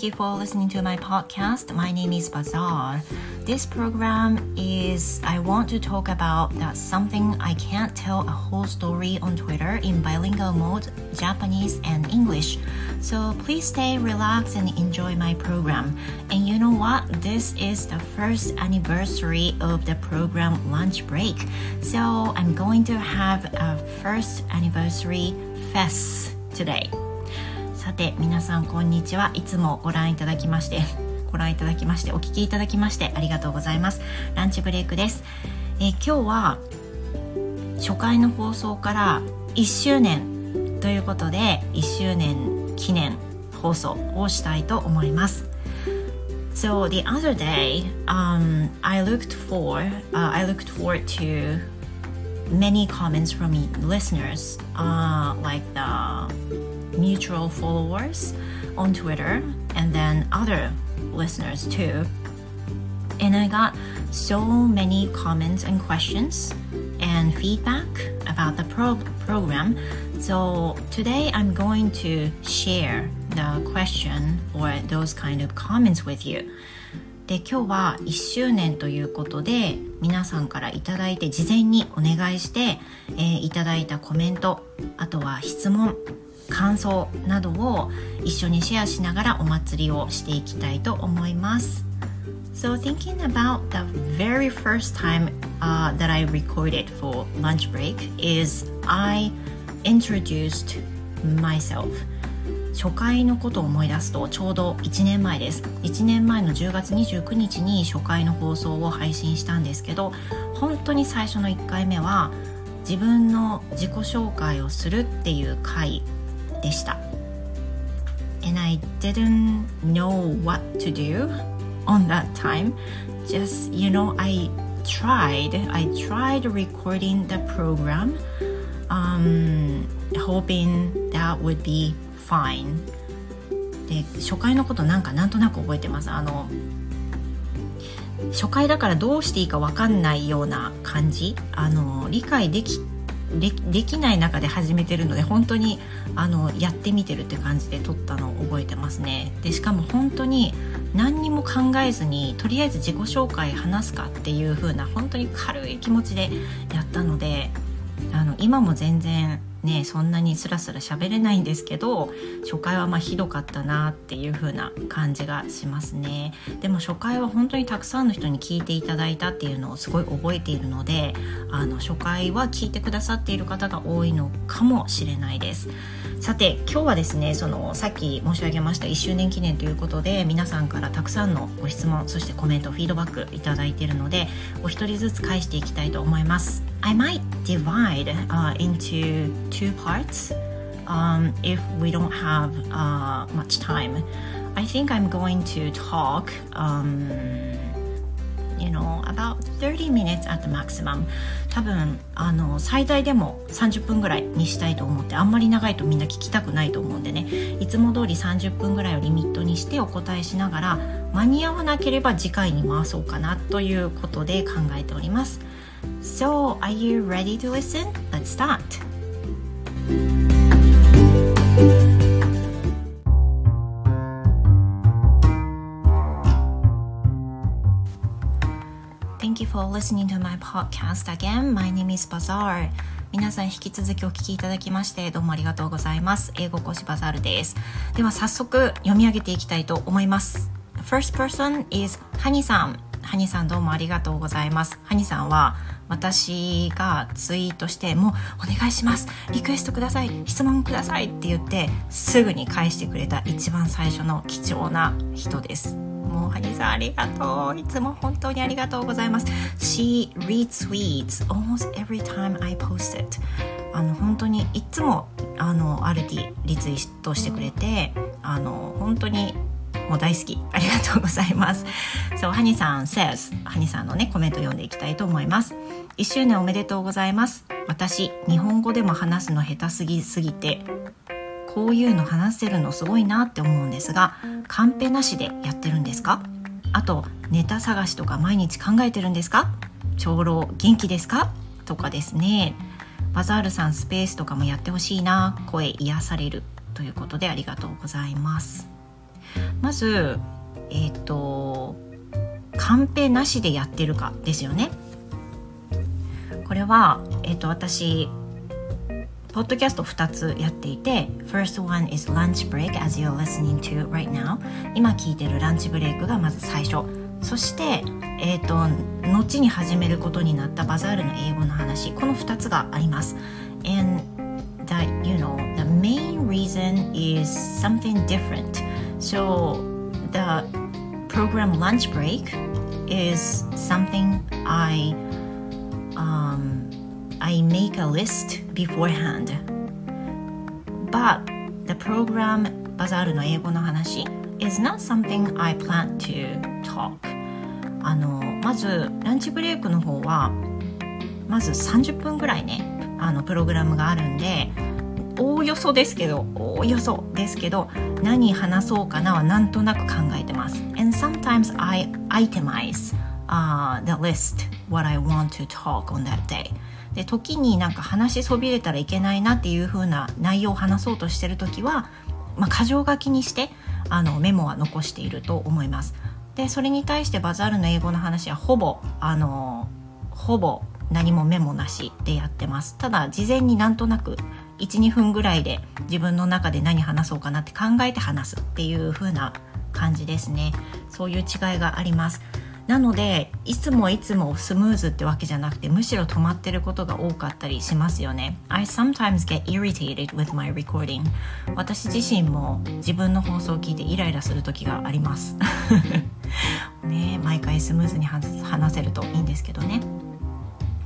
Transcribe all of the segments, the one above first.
Thank you for listening to my podcast. My name is Bazaar. This program is I want to talk about that something I can't tell a whole story on Twitter in bilingual mode, Japanese and English. So please stay relaxed and enjoy my program. And you know what? This is the first anniversary of the program Lunch Break. So I'm going to have a first anniversary fest today. さて皆さんこんにちは。いつもご覧いただきましてご覧いただきましてお聞きいただきましてありがとうございます。ランチブレイクです、えー、今日は初回の放送から1周年ということで1周年記念放送をしたいと思います。So the other day, um, I looked for, uh, I looked forward to many comments from listeners, uh, like the mutual followers on Twitter and then other listeners too. And I got so many comments and questions and feedback about the pro- program. So today I'm going to share the question or those kind of comments with you. で今日は1周年ということで皆さんから頂いて事前にお願いして、えー、いただいたコメントあとは質問感想などを一緒にシェアしながらお祭りをしていきたいと思います。So thinking about the very first time uh, that I recorded for lunch break is I introduced myself 初回のことを思い出すとちょうど1年前です1年前の10月29日に初回の放送を配信したんですけど本当に最初の1回目は自分の自己紹介をするっていう回でした and I didn't know what to do on that time just you know I tried I tried recording the program um, hoping that would be fine で初回のことなんかなんとなく覚えてますあの初回だからどうしていいか分かんないような感じあの理解できでできない中で始めてるので本当にあのやってみてるって感じで撮ったのを覚えてますね。でしかも本当に何にも考えずにとりあえず自己紹介話すかっていう風な本当に軽い気持ちでやったのであの今も全然ねそんなにスラスラ喋れないんですけど初回はまあひどかったなっていう風な感じがしますね。でも初回は本当にたくさんの人に聞いていただいたっていうのをすごい覚えているのであの初回は聞いてくださっている方が多いのかもしれないです。さて今日はですねそのさっき申し上げました1周年記念ということで皆さんからたくさんのご質問そしてコメントフィードバックいただいているのでお一人ずつ返していきたいと思います I might divide、uh, into two parts um, if we don't have uh, much time I think I'm going to talk um, you know about 30 minutes at the maximum 多分あの最大でも30分ぐらいにしたいと思ってあんまり長いとみんな聞きたくないと思うんでねいつも通り30分ぐらいをリミットにしてお答えしながら間に合わなければ次回に回そうかなということで考えております So are you ready to listen? Let's start! Listening to my podcast again. My name is Bazaar. 皆さん引き続きお聞きいただきましてどうもありがとうございます。英語講師バザールです。では早速読み上げていきたいと思います。First person is ハニさん。ハニさんどうもありがとうございます。ハニさんは私がツイートしてもうお願いしますリクエストください質問くださいって言ってすぐに返してくれた一番最初の貴重な人ですもうハニさんありがとう。いつも本当にありがとうございます。She retweets almost every time I post it. あの本当にいつもあのアルティリツイートしてくれてあの本当にもう大好き。ありがとうございます。そうハニさん says ハニさんのねコメント読んでいきたいと思います。1周年おめでとうございます。私日本語でも話すの下手すぎすぎてこういうの話せるのすごいなって思うんですがカンペなしでやってるんですか？あとネタ探しとか毎日考えてるんですか？長老元気ですか？とかですね。バザールさんスペースとかもやってほしいな。声癒されるということでありがとうございます。まずえっ、ー、とカンペなしでやってるかですよね。これは、えっ、ー、と私ポッドキャスト2つやっていて First one is lunch break as you're listening to right now 今聞いてるランチブレイクがまず最初そしてえっ、ー、と後に始めることになったバザールの英語の話この2つがあります and that you know the main reason is something different so the program lunch break is something I um, I make a list beforehand. But the program バザールの英語の話 is not something I plan to talk. あのまずランチブレイクの方はまず30分ぐらいねあのプログラムがあるんでおおよそですけどおおよそですけど何話そうかなはなんとなく考えてます。And sometimes I itemize、uh, the list what I want to talk on that day. で時になんか話しそびれたらいけないなっていう風な内容を話そうとしてる時は、まあ、箇条書きにしてあのメモは残していると思います。でそれに対してバザールの英語の話はほぼあのほぼ何もメモなしでやってます。ただ事前になんとなく12分ぐらいで自分の中で何話そうかなって考えて話すっていう風な感じですね。そういう違いがあります。なのでいつもいつもスムーズってわけじゃなくてむしろ止まってることが多かったりしますよね。I sometimes get irritated with my recording. 私自身も自分の放送を聞いてイライラする時があります。ね毎回スムーズに話せるといいんですけどね。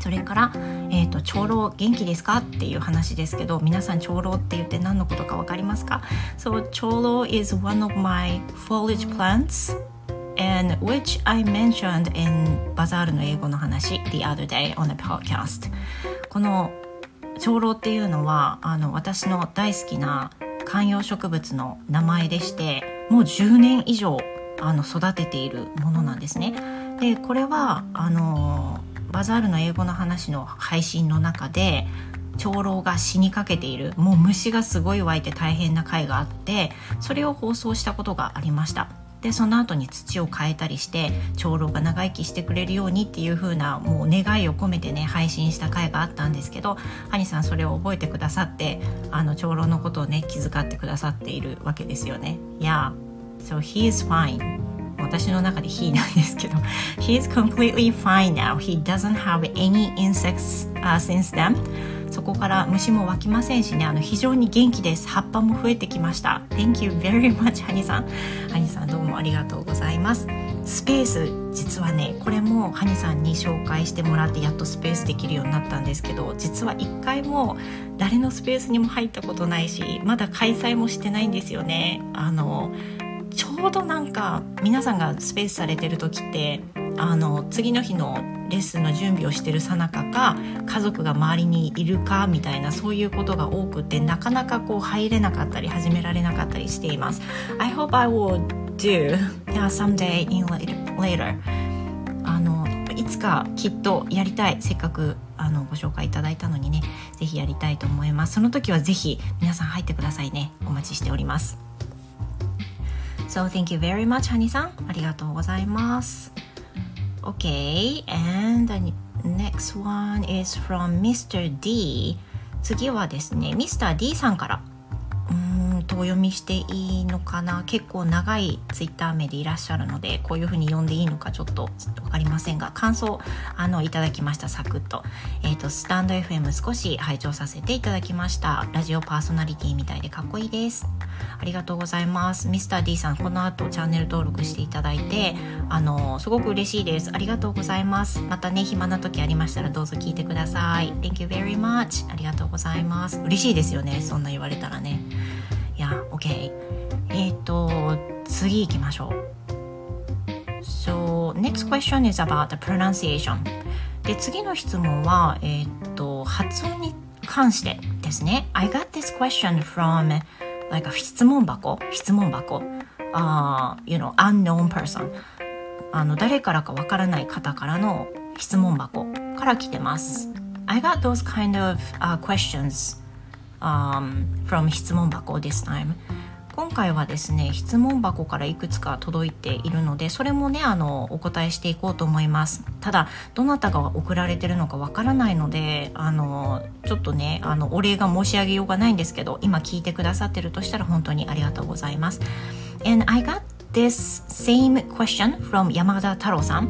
それから、えーと、長老元気ですかっていう話ですけど皆さん長老って言って何のことか分かりますか？So 長老 is one of my foliage plants. And which I mentioned in バザールの英語の話 the other day on the podcast. この長老っていうのはあの私の大好きな観葉植物の名前でしてもう10年以上あの育てているものなんですね。でこれはあのバザールの英語の話の配信の中で長老が死にかけているもう虫がすごい湧いて大変な回があってそれを放送したことがありました。でその後に土を変えたりして長老が長生きしてくれるようにっていう風なもう願いを込めてね配信した回があったんですけどハニさんそれを覚えてくださってあの長老のことをね気遣ってくださっているわけですよね。Yeah, so he is fine. 私の中で he なんですけど He is completely fine now. He doesn't have any insects、uh, since then. そこから虫も湧きませんしね。あの非常に元気です。葉っぱも増えてきました。Thank you very much ハニさん。ハニさんどうもありがとうございます。スペース実はねこれもハニさんに紹介してもらってやっとスペースできるようになったんですけど実は一回も誰のスペースにも入ったことないしまだ開催もしてないんですよね。あのちょうどなんか皆さんがスペースされてる時ってあの次の日のレッスンの準備をしてるさなかか家族が周りにいるかみたいなそういうことが多くてなかなかこう入れなかったり始められなかったりしています。I hope I will do yeah, someday in later. あのいつかきっとやりたいせっかくあのご紹介いただいたのにねぜひやりたいと思いますその時はぜひ皆さん入ってくださいねお待ちしております So thank you very much, ハニさん。ありがとうございます。Okay, and the next one is from Mr. D. 次はですね、Mr. D さんから。とお読みしていいのかな？結構長いツイッター名でいらっしゃるのでこういう風に読んでいいのかちょっと分かりませんが感想あのいただきましたサクッと,、えーと、スタンド FM 少し拝聴させていただきましたラジオパーソナリティみたいでかっこいいですありがとうございます。ミスター d さんこの後チャンネル登録していただいてあのすごく嬉しいです。ありがとうございます。またね暇な時ありましたらどうぞ聞いてください。Thank you very much ありがとうございます。嬉しいですよねそんな言われたらね。いや OK えっ、ー、と次行きましょう。So next question is about the pronunciation で次の質問はえっ、ー、と発音に関してですね。I got this question from なんか質問箱質問箱 uh, you know unknown person あの誰からかわからない方からの質問箱から来てます I got those kind of、uh, questions um, from 質問箱 this time 今回はですね質問箱からいくつか届いているのでそれもねあのお答えしていこうと思います。ただどなたが送られてるのかわからないのであのちょっとねあのお礼が申し上げようがないんですけど今聞いてくださってるとしたら本当にありがとうございます。And I got this same question from 山田太郎さん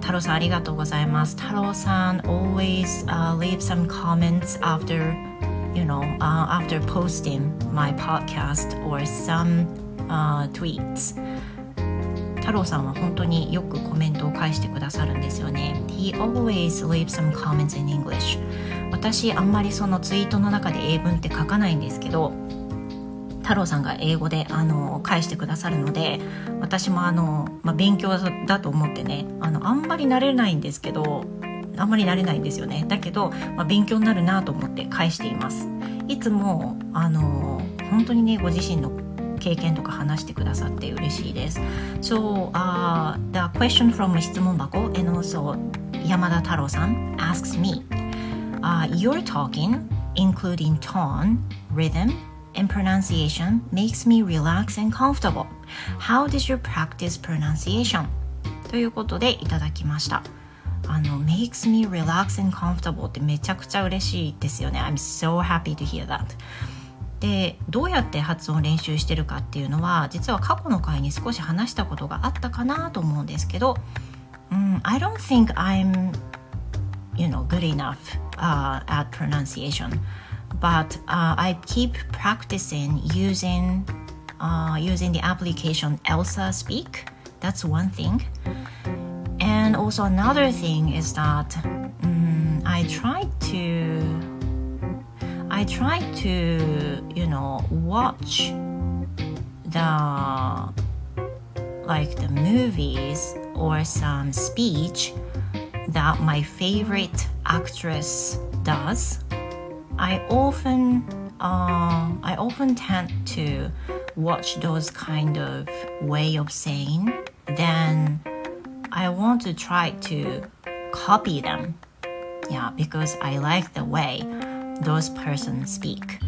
太郎さんありがとうございます。太郎さん always、uh, leave some comments after you know uh, after posting my podcast or some、uh, tweets. 太郎さんは本当によくコメントを返してくださるんですよね。He always leaves some comments in English. 私あんまりそのツイートの中で英文って書かないんですけど太郎さんが英語であの返してくださるので私もあの、まあ、勉強だと思ってねあのあんまり慣れないんですけどあんまり慣れないんですよねだけど、まあ、勉強になるなと思って返していますいつもあの本当にねご自身の経験とか話してくださって嬉しいです So、uh, the question from 質問箱 and also 山田太郎さん asks me、uh, Your talking including tone, rhythm and pronunciation makes me relax and comfortable. How did you practice pronunciation? ということでいただきました。あの makes me relax and comfortable ってめちゃくちゃ嬉しいですよね。I'm so happy to hear that. でどうやって発音練習してるかっていうのは実は過去の回に少し話したことがあったかなと思うんですけど、うん、I don't think I'm you know good enough、uh, at pronunciation but uh, I keep practicing using uh, using the application Elsa Speak. That's one thing. And also another thing is that um, I try to I try to you know watch the like the movies or some speech that my favorite actress does I often uh, I often tend to watch those kind of way of saying. Then I want to try to copy them. Yeah, because I like the way those persons speak.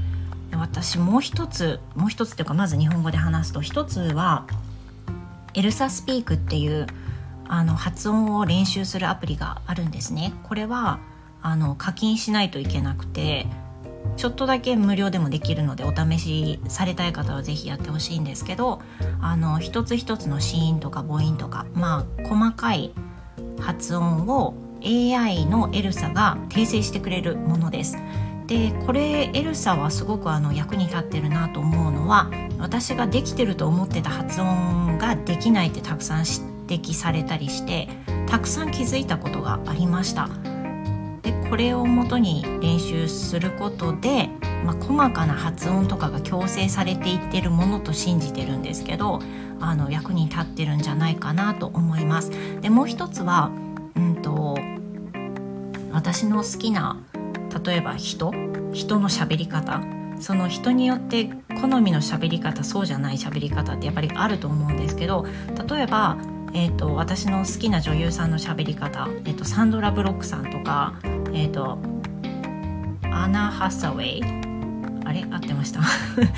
私もう一つもう一つというかまず日本語で話すと一つはエルサスピークっていうあの発音を練習するアプリがあるんですね。これはあの課金しないといけなくてちょっとだけ無料でもできるのでお試しされたい方は是非やってほしいんですけどあの一つ一つの子音とか母音とかまあ細かい発音を AI のエルサが訂正してくれるものです。でこれエルサはすごくあの役に立ってるなと思うのは私ができてると思ってた発音ができないってたくさん指摘されたりしてたくさん気づいたことがありました。でこれをもとに練習することで、まあ、細かな発音とかが矯正されていってるものと信じてるんですけどあの役に立ってるんじゃないかなと思います。でもう一つは、うんと、私の好きな例えば人人の喋り方その人によって好みの喋り方そうじゃない喋り方ってやっぱりあると思うんですけど例えばえーと、私の好きな女優さんの喋り方、えーと、サンドラ・ブロックさんとか、えーと、アナ・ハサウェイあれ？合ってました。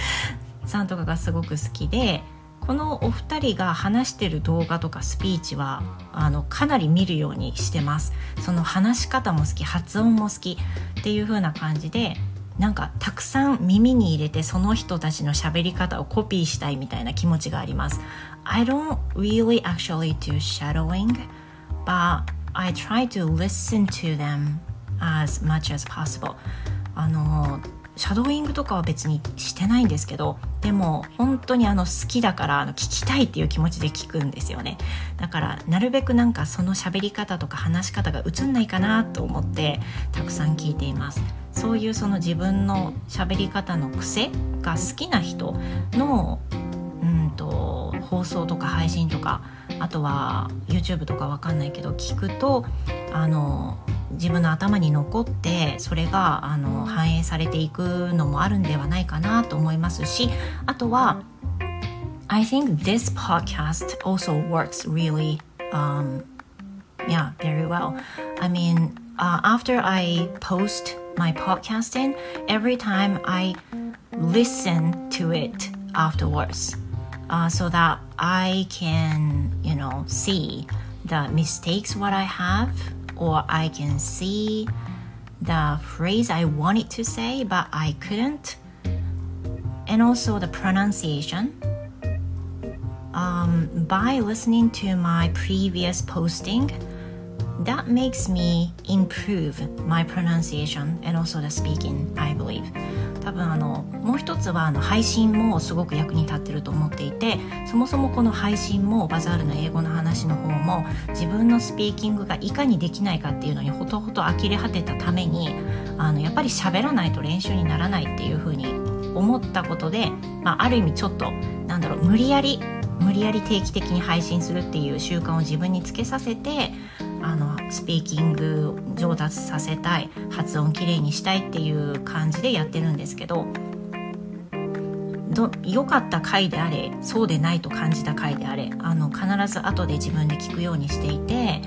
さんとかがすごく好きでこのお二人が話してる動画とかスピーチはあのかなり見るようにしてます。その話し方も好き発音も好きっていう風な感じでなんかたくさん耳に入れてその人たちの喋り方をコピーしたいみたいな気持ちがあります。I don't really actually do shadowing but I try to listen to them as much as possible. あのシャドーイングとかは別にしてないんですけどでも本当にあの好きだからあの聞きたいっていう気持ちで聞くんですよね。だからなるべくなんかその喋り方とか話し方が映んないかなと思ってたくさん聞いています。そういうその自分の喋り方の癖が好きな人のうんと放送とか配信とかあとは YouTube とかわかんないけど聞くとあの自分の頭に残ってそれがあの反映されていくのもあるんではないかなと思いますしあとは I think this podcast also works really um, yeah very well. I mean uh, after I post my podcasting every time I listen to it afterwards uh, so that I can, you know, see the mistakes what I have or I can see the phrase I wanted to say but I couldn't and also the pronunciation. Um, by listening to my previous posting that makes me improve my pronunciation and also the speaking I believe. 多分あのもう一つはあの配信もすごく役に立ってると思っていてそもそもこの配信もバザールの英語の話の方も自分のスピーキングがいかにできないかっていうのにほとほと呆れ果てたためにあのやっぱり喋らないと練習にならないっていうふうに思ったことで、まあ、ある意味ちょっとなんだろう無理やり無理やり定期的に配信するっていう習慣を自分につけさせてあのスピーキング上達させたい発音きれいにしたいっていう感じでやってるんですけど良かった回であれそうでないと感じた回であれあの必ず後で自分で聞くようにしていて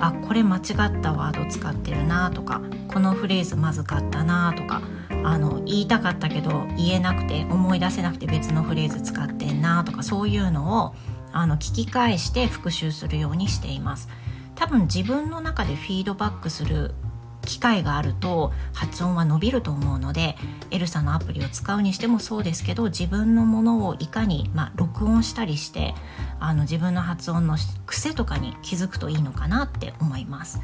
あこれ間違ったワード使ってるなとかこのフレーズまずかったなとかあの言いたかったけど言えなくて思い出せなくて別のフレーズ使ってんなとかそういうのをあの聞き返して復習するようにしています。多分自分の中でフィードバックする機会があると発音は伸びると思うのでエルサのアプリを使うにしてもそうですけど自分のものをいかに、まあ、録音したりしてあの自分の発音の癖とかに気づくといいのかなって思います。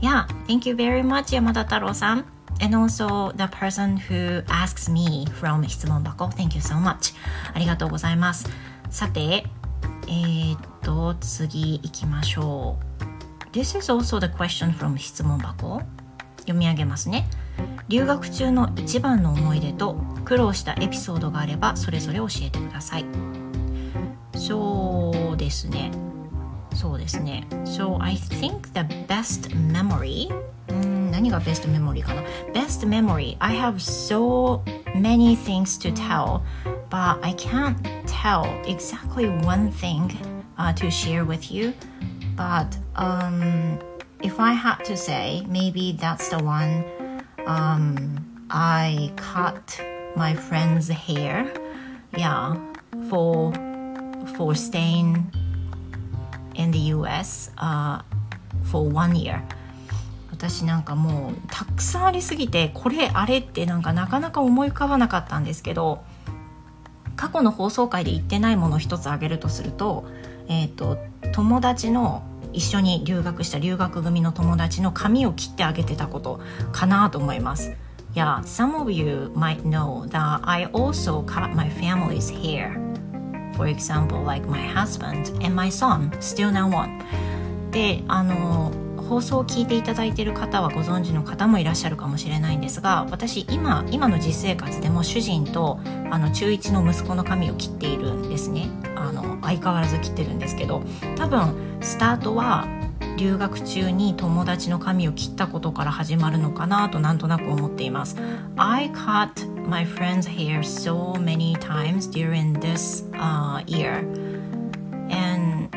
Yeah, thank you very much 山田太郎さん。And also the person who asks me from 質問箱 Thank you so much ありがとうございますさてえー、っと次行きましょう This is also the question from 質問箱読み上げますね留学中の一番の思い出と苦労したエピソードがあればそれぞれ教えてくださいそうですねそうですね So I think the best memory 何が best memory かな Best memory I have so many things to tell but I can't tell exactly one thing、uh, to share with you but um if I had to say, maybe that's the one um, I cut my friend's hair. Yeah, for for staying in the US uh, for one year. 私なんかもうたくさんありすぎてこれあれってなんかなかなか思い浮かばなかったんですけど過去の放送回で言ってないもの一つ挙げるとすると,、えーと友達の一緒に留学した留学組の友達の髪を切ってあげてたことかなと思います。Yeah, some of you might know that I also cut my family's hair. For example, like my husband and my son, still now one. で、あの、放送を聞いていただいている方はご存知の方もいらっしゃるかもしれないんですが私今今の実生活でも主人とあの中1の息子の髪を切っているんですね。あの相変わらず切ってるんですけど多分スタートは留学中に友達の髪を切ったことから始まるのかなとなんとなく思っています。I cut my friend's hair so many times during this、uh, year. And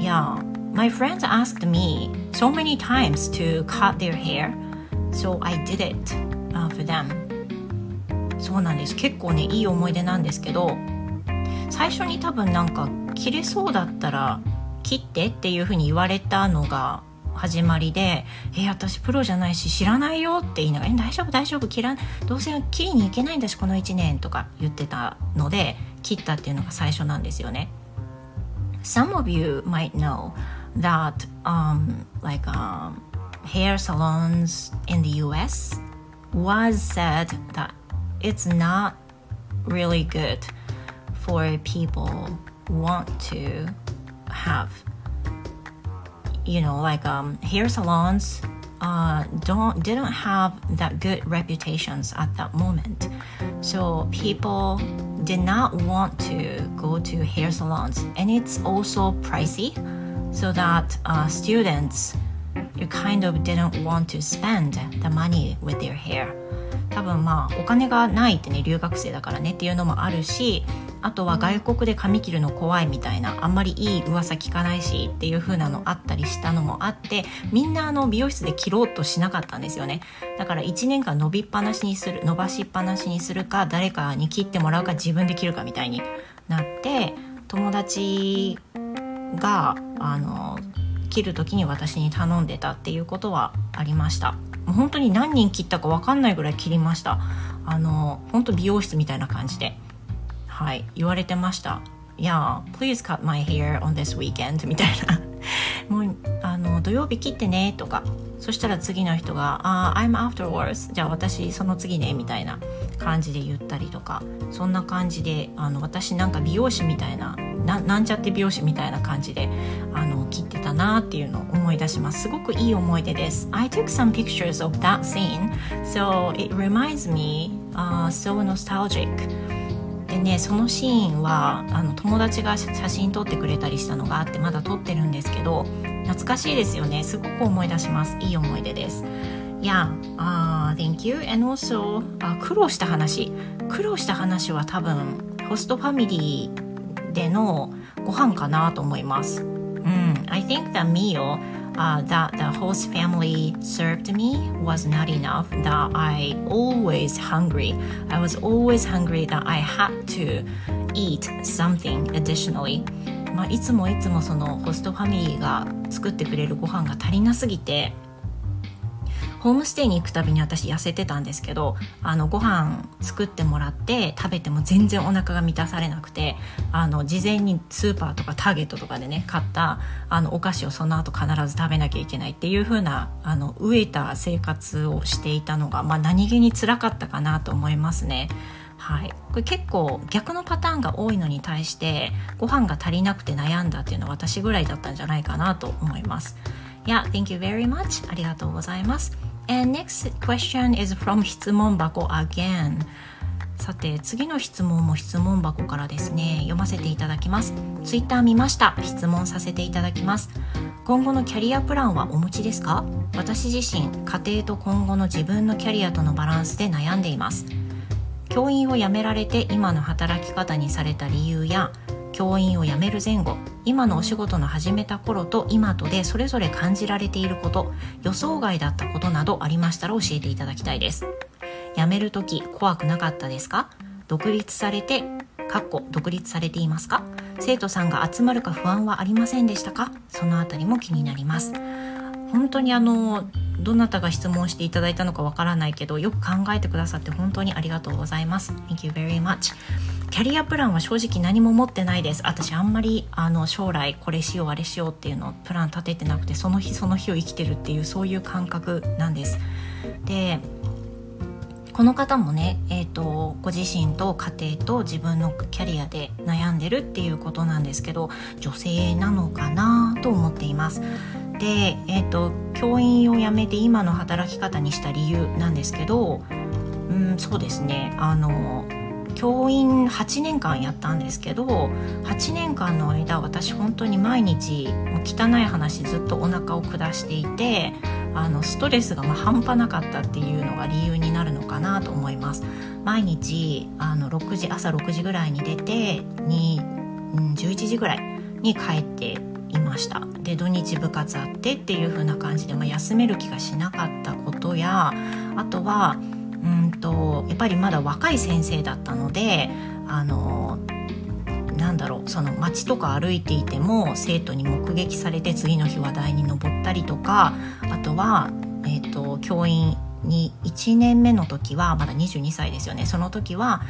yeah. My friends asked me so many times to cut their hair, so I did it、uh, for them. そうなんです。結構ね、いい思い出なんですけど、最初に多分なんか切れそうだったら切ってっていう風に言われたのが始まりで「え私プロじゃないし知らないよ」って言いながら「大丈夫大丈夫切らどうせ切りに行けないんだしこの1年」とか言ってたので切ったっていうのが最初なんですよね。Some of you might know that um, like um, hair salons in the US was said that it's not really good for people want to have you know like um, hair salons uh, don't didn't have that good reputations at that moment. So people did not want to go to hair salons. And it's also pricey so that uh, students you kind of didn't want to spend the money with their hair. 多分まあお金がないってね留学生だからねっていうのもあるしあとは外国で髪切るの怖いみたいなあんまりいい噂聞かないしっていう風なのあったりしたのもあってみんなあの美容室で切ろうとしなかったんですよね。だから1年間伸びっぱなしにする伸ばしっぱなしにするか誰かに切ってもらうか自分で切るかみたいになって友達があの切る時に私に頼んでたっていうことはありました。もう本当に何人切ったか分かんないぐらい切りました。あの本当美容室みたいな感じで。はい。言われてました「Yeah, please cut my hair on this weekend」みたいな。もうあの土曜日切ってねとか。そしたら次の人が「あ、uh, I'm afterwards」じゃあ私その次ねみたいな感じで言ったりとかそんな感じであの私なんか美容師みたいなななんちゃって美容師みたいな感じであの切ってたなっていうのを思い出します。すごくいい思い出です。I took some pictures of that scene. So it reminds me、uh, so nostalgic. でねそのシーンはあの友達が写真撮ってくれたりしたのがあってまだ撮ってるんですけど懐かしいですよねすごく思い出しますいい思い出です Yeah, uh, thank you. And also, あ苦労した話。苦労した話は多分、ホストファミリーでのご飯かなと思います。うん、I think the meal uh, that the host family served me was not enough. That I always hungry. I was always hungry that I had to eat something additionally. まあ、いつもいつもそのホストファミリーが作ってくれるご飯が足りなすぎてホームステイに行くたびに私痩せてたんですけどあのご飯作ってもらって食べても全然お腹が満たされなくてあの事前にスーパーとかターゲットとかでね買ったあのお菓子をその後必ず食べなきゃいけないっていう風なあの飢えた生活をしていたのが、まあ、何気につらかったかなと思いますね。はい、これ結構逆のパターンが多いのに対してご飯が足りなくて悩んだっていうのは私ぐらいだったんじゃないかなと思います。Yeah, thank you very much. ありがとうございます。And next question is from 質問箱 again. さて次の質問も質問箱からですね読ませていただきますツイッター見ました質問させていただきます今後のキャリアプランはお持ちですか？私自身家庭と今後の自分のキャリアとのバランスで悩んでいます教員を辞められて今の働き方にされた理由や教員を辞める前後今のお仕事の始めた頃と今とでそれぞれ感じられていること予想外だったことなどありましたら教えていただきたいです。辞める時怖くなかったですか？独立されてかっこ独立されていますか？生徒さんが集まるか不安はありませんでしたか？そのあたりも気になります。本当にあのどなたが質問していただいたのかわからないけどよく考えてくださって本当にありがとうございます。Thank you very much. キャリアプランは正直何も持ってないです。私あんまりあの将来これしようあれしようっていうのをプラン立ててなくてその日その日を生きてるっていうそういう感覚なんです。でこの方もね、えーと、ご自身と家庭と自分のキャリアで悩んでるっていうことなんですけど女性なのかなと思っています。で、えーと教員を辞めて今の働き方にした理由なんですけど、うん、そうですねあの教員8年間やったんですけど8年間の間私本当に毎日汚い話ずっとお腹を下していてあのストレスがま半端なかったっていうのが理由になるのかなと思います。毎日あの6時朝6時ぐらいに出てに、うん、11時ぐらいに帰っていました。で土日部活あってっていう風な感じで、まあ、休める気がしなかったことやあとはうんとやっぱりまだ若い先生だったのであのなんだろうその街とか歩いていても生徒に目撃されて次の日話題に上ったりとかあとは、えーと、教員に1年目の時はまだ22歳ですよね。その時は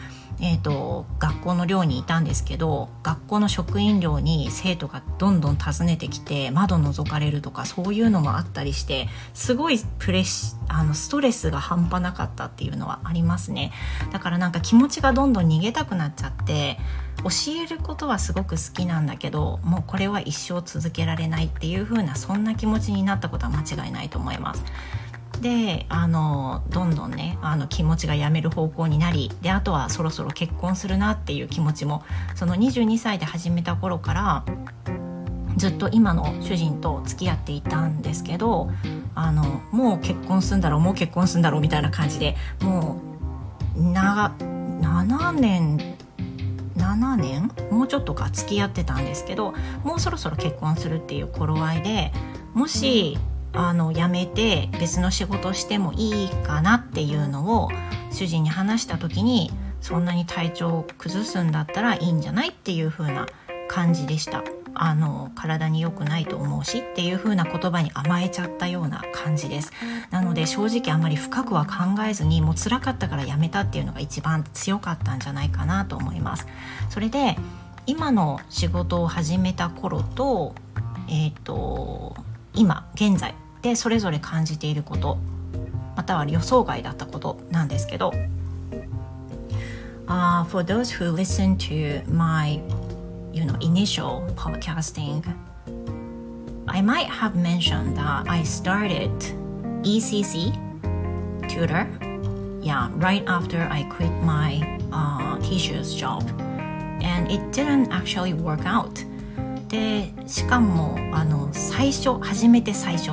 えーと、学校の寮にいたんですけど学校の職員寮に生徒がどんどん訪ねてきて窓覗かれるとかそういうのもあったりしてすごいプレッあのストレスが半端なかったっていうのはありますねだからなんか気持ちがどんどん逃げたくなっちゃって教えることはすごく好きなんだけどもうこれは一生続けられないっていう風なそんな気持ちになったことは間違いないと思います。であのどんどんねあの気持ちがやめる方向になりであとはそろそろ結婚するなっていう気持ちもその22歳で始めた頃からずっと今の主人と付き合っていたんですけどあのもう結婚するんだろうもう結婚するんだろうみたいな感じでもう7年7年？もうちょっとか付き合ってたんですけどもうそろそろ結婚するっていう頃合いでもしあの辞めて別の仕事してもいいかなっていうのを主人に話した時にそんなに体調を崩すんだったらいいんじゃないっていう風な感じでした。あの体に良くないと思うしっていう風な言葉に甘えちゃったような感じです。なので正直あまり深くは考えずにもう辛かったからやめたっていうのが一番強かったんじゃないかなと思います。それで今の仕事を始めた頃とえっ、ー、と今現在でそれぞれ感じていることまたは予想外だったことなんですけど、uh, For those who listen to my you know initial podcasting I might have mentioned that I started ECC tutor yeah right after I quit my uh, teacher's job and it didn't actually work out でしかもあの最初初めて最初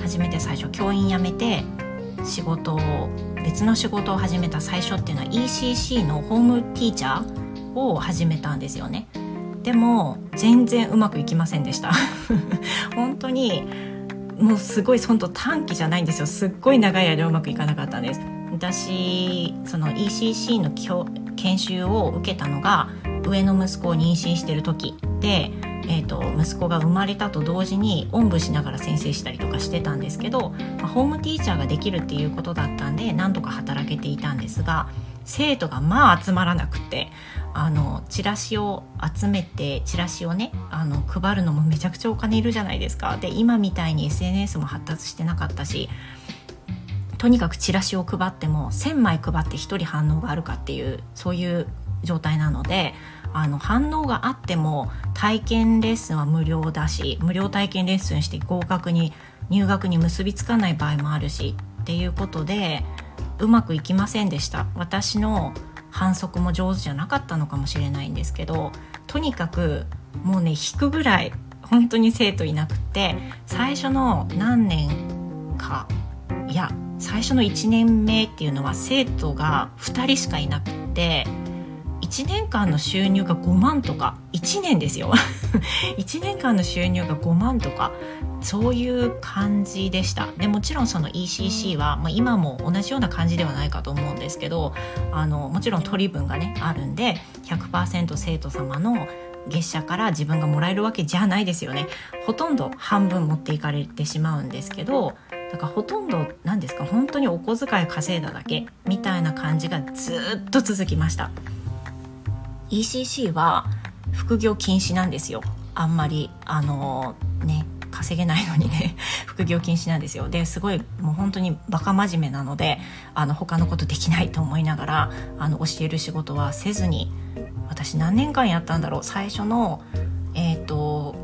初めて最初教員辞めて仕事を別の仕事を始めた最初っていうのは ECC のホームティーチャーを始めたんですよね。でも全然うまくいきませんでした。本当にもうすごい本当短期じゃないんですよ。すっごい長い間うまくいかなかったんです。私その ECC の研修を受けたのが上の息子を妊娠してる時でえーと、息子が生まれたと同時におんぶしながら先生したりとかしてたんですけど、まあ、ホームティーチャーができるっていうことだったんで何とか働けていたんですが生徒がまあ集まらなくてあのチラシを集めてチラシをねあの配るのもめちゃくちゃお金いるじゃないですか。で今みたいに SNS も発達してなかったしとにかくチラシを配っても1,000枚配って1人反応があるかっていうそういう状態なのであの反応があっても体験レッスンは無料だし無料体験レッスンして合格に入学に結びつかない場合もあるしっていうことでうまくいきませんでした。私の反則も上手じゃなかったのかもしれないんですけどとにかくもうね引くぐらい本当に生徒いなくって最初の何年かいや最初の1年目っていうのは生徒が2人しかいなくって1年間の収入が5万とか1年ですよ。1年間の収入が5万とかそういう感じでした。でもちろんその ECC は、まあ、今も同じような感じではないかと思うんですけどあのもちろん取り分がねあるんで100%生徒様の月謝から自分がもらえるわけじゃないですよね。ほとんど半分持っていかれてしまうんですけどだからほとんど何ですか本当にお小遣い稼いだだけみたいな感じがずっと続きました。ECC は副業禁止なんですよ。あんまりあのね稼げないのにね 副業禁止なんですよ。ですごいもう本当にバカ真面目なのであの他のことできないと思いながらあの教える仕事はせずに私何年間やったんだろう。最初のえっ、ー、と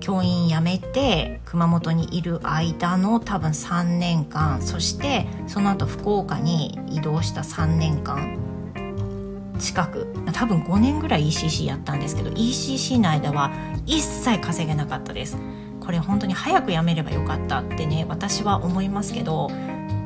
教員辞めて熊本にいる間の多分3年間。そしてその後福岡に移動した3年間。近く。多分5年ぐらい ECC やったんですけど ECC の間は一切稼げなかったです。これ本当に早くやめればよかったってね私は思いますけど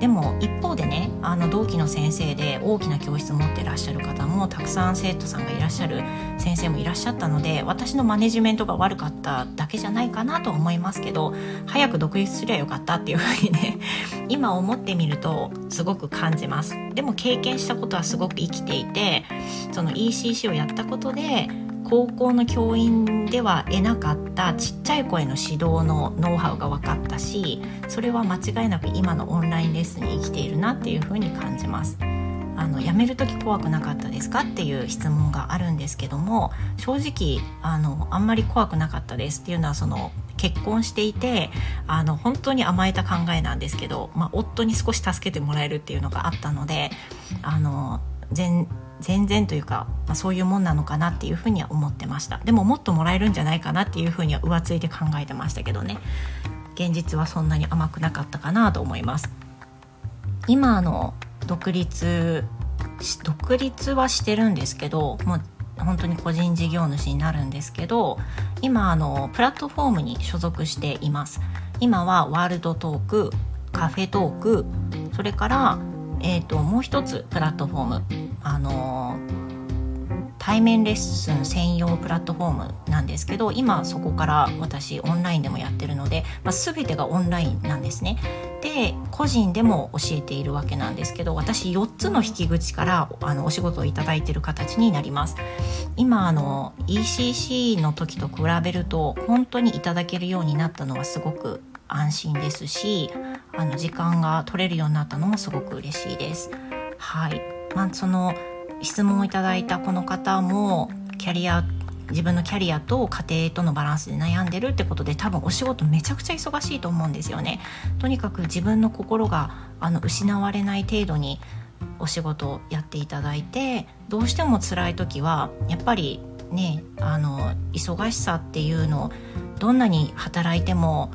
でも一方でねあの同期の先生で大きな教室持ってらっしゃる方もたくさん生徒さんがいらっしゃる先生もいらっしゃったので私のマネジメントが悪かっただけじゃないかなと思いますけど早く独立すりゃよかったっていうふうにね 今思ってみるとすごく感じます。でも経験したことはすごく生きていてその ECC をやったことで高校の教員では得なかったちっちゃい子への指導のノウハウが分かったしそれは間違いなく今のオンラインレッスンに生きているなっていうふうに感じます。あの辞める時怖くなかったですかっていう質問があるんですけども正直あのあんまり怖くなかったですっていうのはその結婚していてあの本当に甘えた考えなんですけど、まあ、夫に少し助けてもらえるっていうのがあったのであの全全然というか、まあ、そういうもんなのかなっていうふうには思ってました。でももっともらえるんじゃないかなっていうふうには浮ついて考えてましたけどね。現実はそんなに甘くなかったかなと思います。今の独立独立はしてるんですけどもう本当に個人事業主になるんですけど今あのプラットフォームに所属しています。今はワールドトークカフェトークそれからえーと、もう一つプラットフォームあの対面レッスン専用プラットフォームなんですけど今そこから私オンラインでもやってるので、まあ、全てがオンラインなんですね。で個人でも教えているわけなんですけど私4つの引き口からあのお仕事をいただいてる形になります。今あの ECC の時と比べると本当にいただけるようになったのはすごく安心ですしあの時間が取れるようになったのもすごく嬉しいです。はいまあ、その質問をいただいたこの方もキャリア自分のキャリアと家庭とのバランスで悩んでるってことで多分お仕事めちゃくちゃ忙しいと思うんですよね。とにかく自分の心があの失われない程度にお仕事をやっていただいてどうしても辛い時はやっぱりねあの忙しさっていうのをどんなに働いても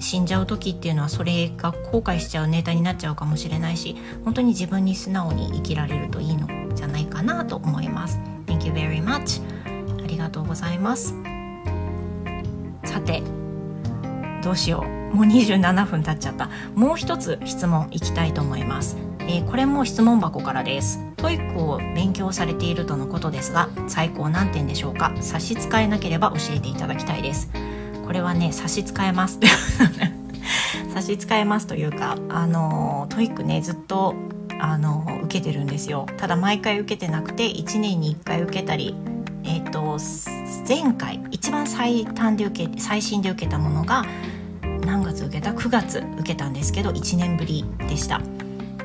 死んじゃう時っていうのはそれが後悔しちゃうネタになっちゃうかもしれないし本当に自分に素直に生きられるといいのじゃないかなと思います。Thank you very much. ありがとうございます。さてどうしようもう27分経っちゃったもう一つ質問いきたいと思います、えー、これも質問箱からです TOEIC を勉強されているとのことですが最高何点でしょうか？差し支えなければ教えていただきたいですこれはね差し支えます。差し支えますというかあの TOEIC ねずっとあの受けてるんですよ。ただ毎回受けてなくて1年に1回受けたりえっ、ー、と前回一番最短で受け最新で受けたものが何月受けた？9月受けたんですけど1年ぶりでした。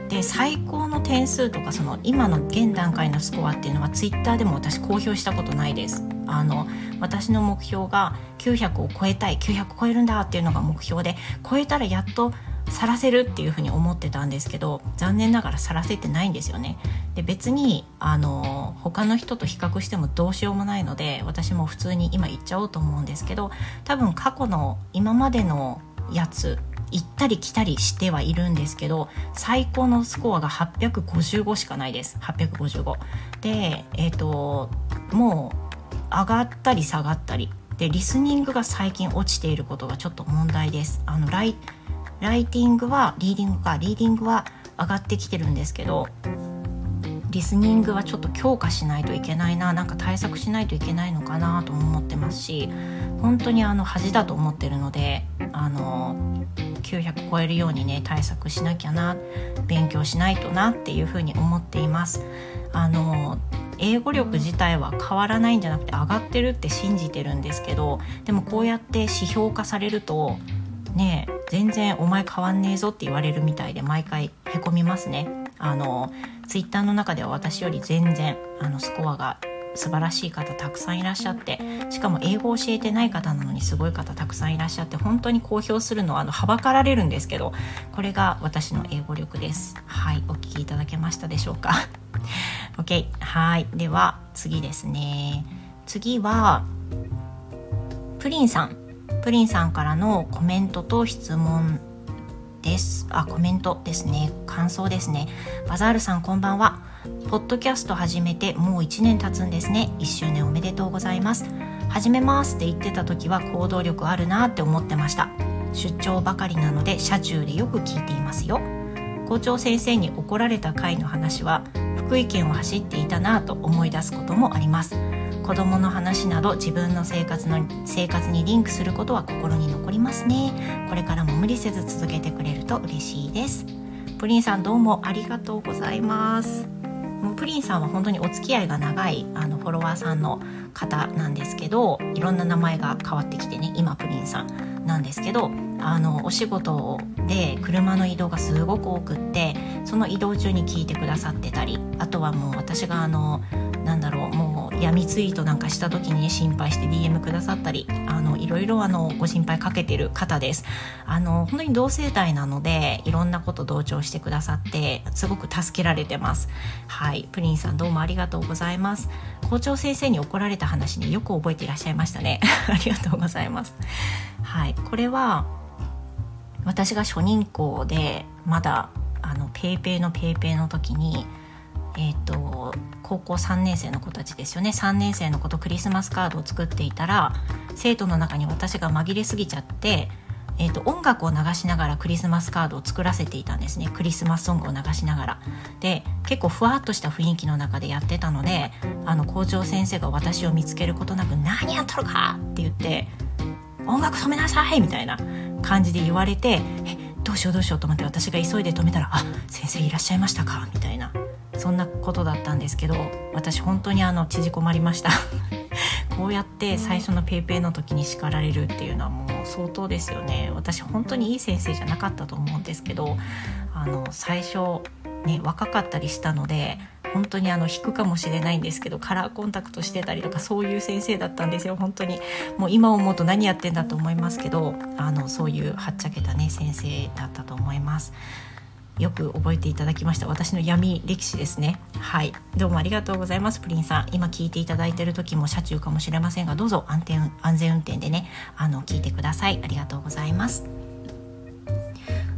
で最高の点数とかその今の現段階のスコアっていうのはツイッターでも私公表したことないです。あの私の目標が900を超えたい900超えるんだっていうのが目標で超えたらやっとさらせるっていうふうに思ってたんですけど残念ながらさらせてないんですよね。で別にあの他の人と比較してもどうしようもないので私も普通に今言っちゃおうと思うんですけど多分過去の今までのやつ行ったり来たりしてはいるんですけど最高のスコアが855しかないです855でえっ、ー、ともう上がったり下がったり。でリスニングが最近落ちていることがちょっと問題です。あのライライティングはリーディングか。リーディングは上がってきてるんですけどリスニングはちょっと強化しないといけないな。なんか対策しないといけないのかなと思ってますし本当にあの恥だと思ってるのであの900超えるようにね対策しなきゃな。勉強しないとなっていうふうに思っています。あの英語力自体は変わらないんじゃなくて上がってるって信じてるんですけどでもこうやって指標化されるとね全然お前変わんねえぞって言われるみたいで毎回へこみますね。あのツイッターの中では私より全然あのスコアが素晴らしい方たくさんいらっしゃってしかも英語を教えてない方なのにすごい方たくさんいらっしゃって本当に公表するのはあのはばかられるんですけどこれが私の英語力です。はいお聞きいただけましたでしょうか？OK はい。では次ですね。次はプリンさん。プリンさんからのコメントと質問です。あコメントですね。感想ですね。バザールさんこんばんは。ポッドキャスト始めてもう1年経つんですね。1周年おめでとうございます。始めますって言ってた時は行動力あるなって思ってました。出張ばかりなので車中でよく聞いていますよ。校長先生に怒られた回の話は福井県を走っていたなと思い出すこともあります。子供の話など自分の生活の生活にリンクすることは心に残りますね。これからも無理せず続けてくれると嬉しいです。プリンさんどうもありがとうございます。もうプリンさんは本当にお付き合いが長いあのフォロワーさんの方なんですけどいろんな名前が変わってきてね今プリンさんなんですけどあのお仕事で車の移動がすごく多くってその移動中に聞いてくださってたりあとはもう私があのなんだろうもう闇ツイートなんかした時に、ね、心配して DM くださったりあのいろいろあのご心配かけてる方です。あの本当に同世代なのでいろんなこと同調してくださってすごく助けられてます。はい。プリンさんどうもありがとうございます。校長先生に怒られた話によく覚えていらっしゃいましたね。ありがとうございます。はい。これは私が初任校でまだあのペイペイのペイペイの時にえーと、高校3年生の子たちですよね3年生の子とクリスマスカードを作っていたら生徒の中に私が紛れすぎちゃってえーと、音楽を流しながらクリスマスカードを作らせていたんですねクリスマスソングを流しながらで結構ふわっとした雰囲気の中でやってたのであの校長先生が私を見つけることなく「何やっとるか!」って言って「音楽止めなさい!」みたいな感じで言われて「えどうしようどうしよう」と思って私が急いで止めたら「あ先生いらっしゃいましたか」みたいな。そんなことだったんですけど私本当にあの縮こまりました。こうやって最初の PayPay の時に叱られるっていうのはもう相当ですよね。私本当にいい先生じゃなかったと思うんですけどあの最初ね若かったりしたので本当にあの引くかもしれないんですけどカラーコンタクトしてたりとかそういう先生だったんですよ。本当にもう今思うと何やってんだと思いますけどあのそういうはっちゃけたね先生だったと思います。よく覚えていただきました。私の闇歴史ですね。はい。どうもありがとうございます。プリンさん。今聞いていただいている時も車中かもしれませんがどうぞ安全安全運転でねあの聞いてください。ありがとうございます。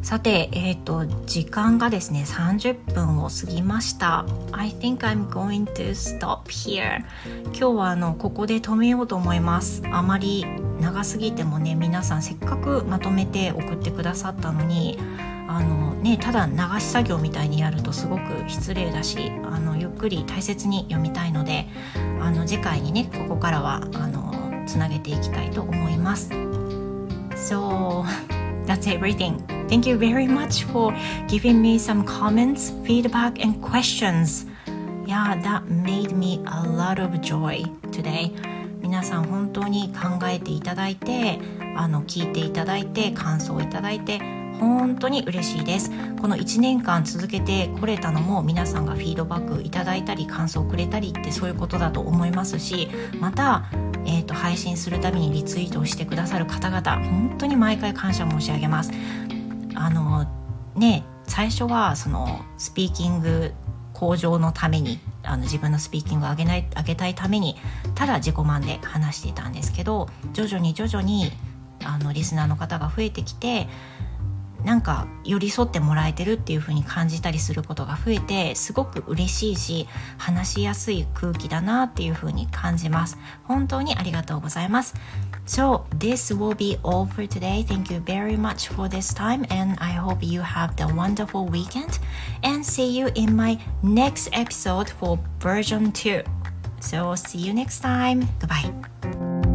さて、えっ、ー、と時間がですね30分を過ぎました。I think I'm going to stop here. 今日はあのここで止めようと思います。あまり長すぎてもね皆さんせっかくまとめて送ってくださったのにあの、ね、ただ流し作業みたいにやるとすごく失礼だしあのゆっくり大切に読みたいのであの次回にねここからはあのつなげていきたいと思います。So that's everything. Thank you very much for giving me some comments, feedback, and questions. Yeah, that made me a lot of joy today. 皆さん本当に考えていただいてあの聞いていただいて感想をいただいて本当に嬉しいですこの1年間続けてこれたのも皆さんがフィードバックいただいたり感想をくれたりってそういうことだと思いますしまた、えーと、配信するたびにリツイートをしてくださる方々本当に毎回感謝申し上げます。あのね最初はそのスピーキング向上のためにあの自分のスピーキングを上げない上げたいためにただ自己満で話していたんですけど徐々に徐々にあのリスナーの方が増えてきてなんか寄り添ってもらえてるっていう風に感じたりすることが増えてすごく嬉しいし話しやすい空気だなっていう風に感じます本当にありがとうございます So this will be all for today. Thank you very much for this time and I hope you have the wonderful weekend and see you in my next episode for version 2. So see you next time. Goodbye.